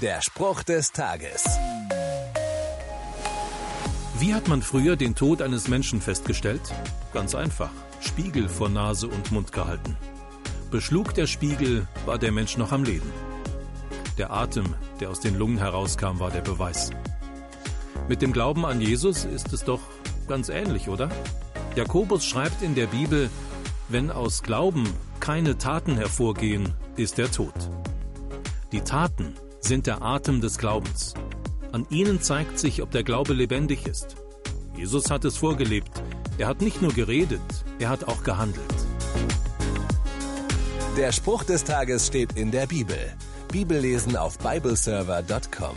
Der Spruch des Tages. Wie hat man früher den Tod eines Menschen festgestellt? Ganz einfach. Spiegel vor Nase und Mund gehalten. Beschlug der Spiegel, war der Mensch noch am Leben. Der Atem, der aus den Lungen herauskam, war der Beweis. Mit dem Glauben an Jesus ist es doch ganz ähnlich, oder? Jakobus schreibt in der Bibel, wenn aus Glauben keine Taten hervorgehen, ist er tot. Die Taten sind der Atem des Glaubens. An ihnen zeigt sich, ob der Glaube lebendig ist. Jesus hat es vorgelebt. Er hat nicht nur geredet, er hat auch gehandelt. Der Spruch des Tages steht in der Bibel. Bibellesen auf bibleserver.com.